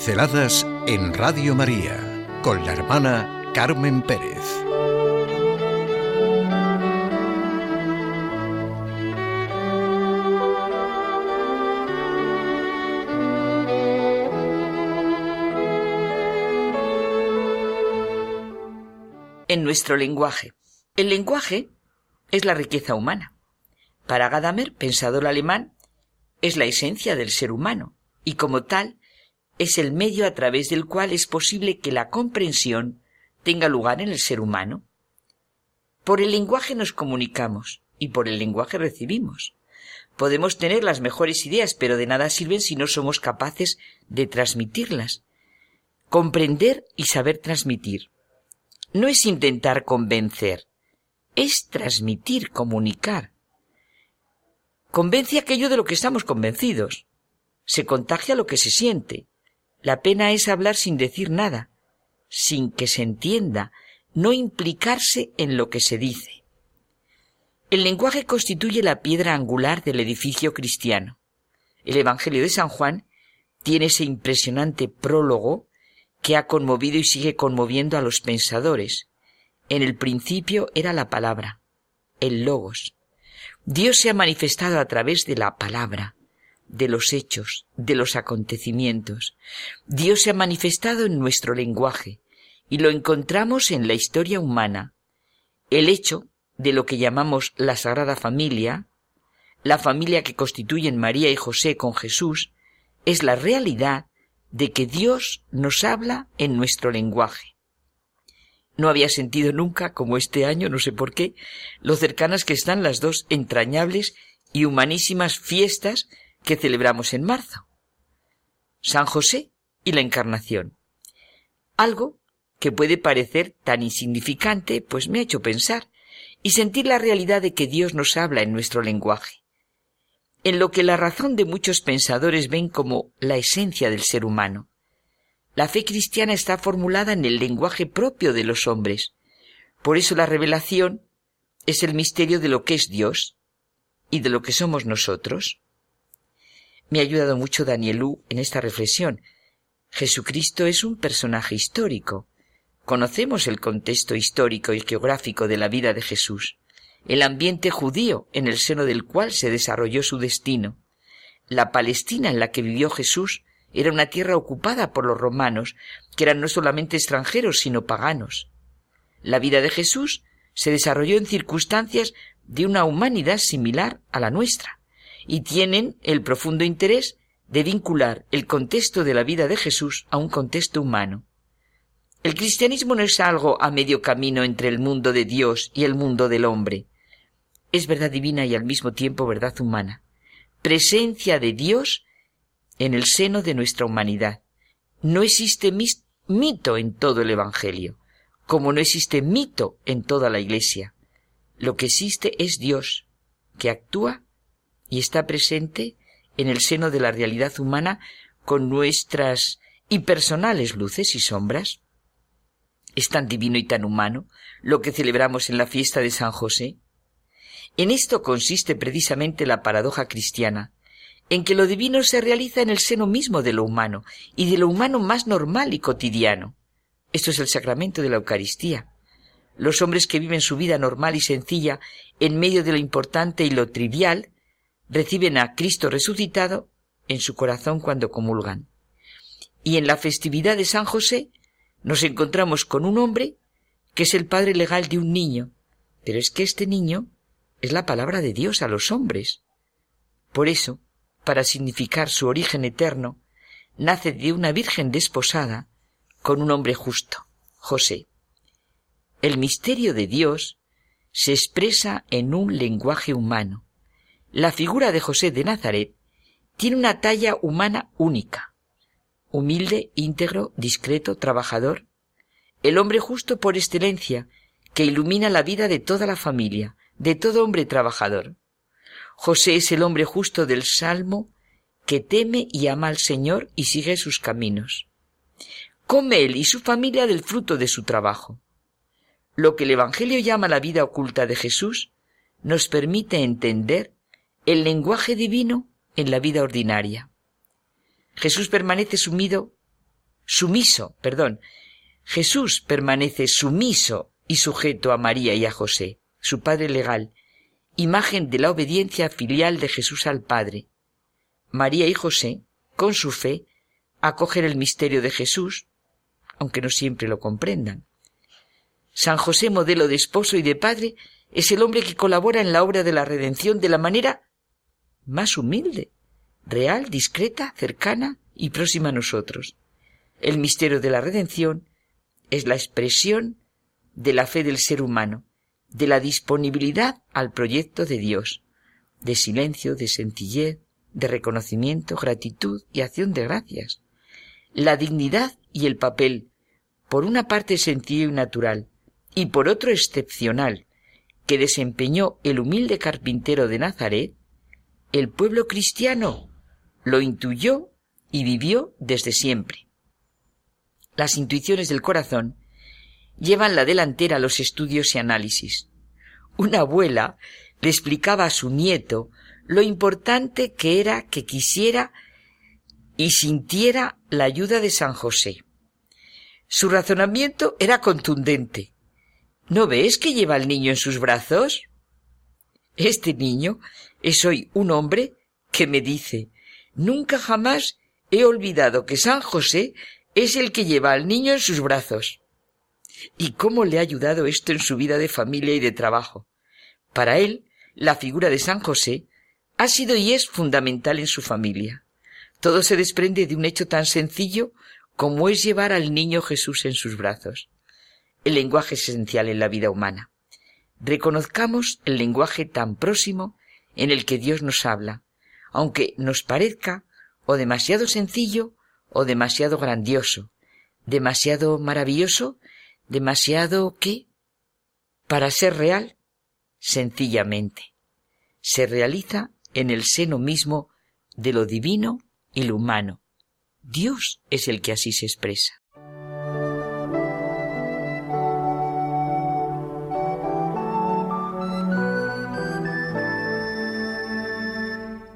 Pinceladas en Radio María con la hermana Carmen Pérez. En nuestro lenguaje. El lenguaje es la riqueza humana. Para Gadamer, pensador alemán, es la esencia del ser humano y como tal es el medio a través del cual es posible que la comprensión tenga lugar en el ser humano. Por el lenguaje nos comunicamos y por el lenguaje recibimos. Podemos tener las mejores ideas, pero de nada sirven si no somos capaces de transmitirlas. Comprender y saber transmitir. No es intentar convencer, es transmitir, comunicar. Convence aquello de lo que estamos convencidos. Se contagia lo que se siente. La pena es hablar sin decir nada, sin que se entienda, no implicarse en lo que se dice. El lenguaje constituye la piedra angular del edificio cristiano. El Evangelio de San Juan tiene ese impresionante prólogo que ha conmovido y sigue conmoviendo a los pensadores. En el principio era la palabra, el logos. Dios se ha manifestado a través de la palabra, de los hechos, de los acontecimientos. Dios se ha manifestado en nuestro lenguaje y lo encontramos en la historia humana. El hecho de lo que llamamos la Sagrada Familia, la familia que constituyen María y José con Jesús, es la realidad de que Dios nos habla en nuestro lenguaje. No había sentido nunca, como este año, no sé por qué, lo cercanas que están las dos entrañables y humanísimas fiestas que celebramos en marzo. San José y la Encarnación. Algo que puede parecer tan insignificante, pues me ha hecho pensar y sentir la realidad de que Dios nos habla en nuestro lenguaje, en lo que la razón de muchos pensadores ven como la esencia del ser humano. La fe cristiana está formulada en el lenguaje propio de los hombres. Por eso la revelación es el misterio de lo que es Dios y de lo que somos nosotros. Me ha ayudado mucho Danielú en esta reflexión. Jesucristo es un personaje histórico. Conocemos el contexto histórico y geográfico de la vida de Jesús, el ambiente judío en el seno del cual se desarrolló su destino. La Palestina en la que vivió Jesús era una tierra ocupada por los romanos, que eran no solamente extranjeros, sino paganos. La vida de Jesús se desarrolló en circunstancias de una humanidad similar a la nuestra y tienen el profundo interés de vincular el contexto de la vida de Jesús a un contexto humano. El cristianismo no es algo a medio camino entre el mundo de Dios y el mundo del hombre. Es verdad divina y al mismo tiempo verdad humana. Presencia de Dios en el seno de nuestra humanidad. No existe mito en todo el Evangelio, como no existe mito en toda la Iglesia. Lo que existe es Dios, que actúa y está presente en el seno de la realidad humana con nuestras impersonales luces y sombras. Es tan divino y tan humano lo que celebramos en la fiesta de San José. En esto consiste precisamente la paradoja cristiana, en que lo divino se realiza en el seno mismo de lo humano, y de lo humano más normal y cotidiano. Esto es el sacramento de la Eucaristía. Los hombres que viven su vida normal y sencilla en medio de lo importante y lo trivial reciben a Cristo resucitado en su corazón cuando comulgan. Y en la festividad de San José nos encontramos con un hombre que es el padre legal de un niño, pero es que este niño es la palabra de Dios a los hombres. Por eso, para significar su origen eterno, nace de una virgen desposada con un hombre justo, José. El misterio de Dios se expresa en un lenguaje humano, la figura de José de Nazaret tiene una talla humana única. Humilde, íntegro, discreto, trabajador. El hombre justo por excelencia, que ilumina la vida de toda la familia, de todo hombre trabajador. José es el hombre justo del Salmo que teme y ama al Señor y sigue sus caminos. Come él y su familia del fruto de su trabajo. Lo que el Evangelio llama la vida oculta de Jesús nos permite entender el lenguaje divino en la vida ordinaria. Jesús permanece sumido sumiso, perdón, Jesús permanece sumiso y sujeto a María y a José, su padre legal, imagen de la obediencia filial de Jesús al Padre. María y José, con su fe, acogen el misterio de Jesús, aunque no siempre lo comprendan. San José, modelo de esposo y de padre, es el hombre que colabora en la obra de la redención de la manera más humilde, real, discreta, cercana y próxima a nosotros. El misterio de la redención es la expresión de la fe del ser humano, de la disponibilidad al proyecto de Dios, de silencio, de sencillez, de reconocimiento, gratitud y acción de gracias. La dignidad y el papel, por una parte sencillo y natural, y por otro excepcional, que desempeñó el humilde carpintero de Nazaret, el pueblo cristiano lo intuyó y vivió desde siempre. Las intuiciones del corazón llevan la delantera a los estudios y análisis. Una abuela le explicaba a su nieto lo importante que era que quisiera y sintiera la ayuda de San José. Su razonamiento era contundente. ¿No ves que lleva al niño en sus brazos? Este niño es hoy un hombre que me dice Nunca jamás he olvidado que San José es el que lleva al niño en sus brazos. ¿Y cómo le ha ayudado esto en su vida de familia y de trabajo? Para él, la figura de San José ha sido y es fundamental en su familia. Todo se desprende de un hecho tan sencillo como es llevar al niño Jesús en sus brazos. El lenguaje es esencial en la vida humana. Reconozcamos el lenguaje tan próximo en el que Dios nos habla, aunque nos parezca o demasiado sencillo o demasiado grandioso, demasiado maravilloso, demasiado qué? Para ser real, sencillamente. Se realiza en el seno mismo de lo divino y lo humano. Dios es el que así se expresa.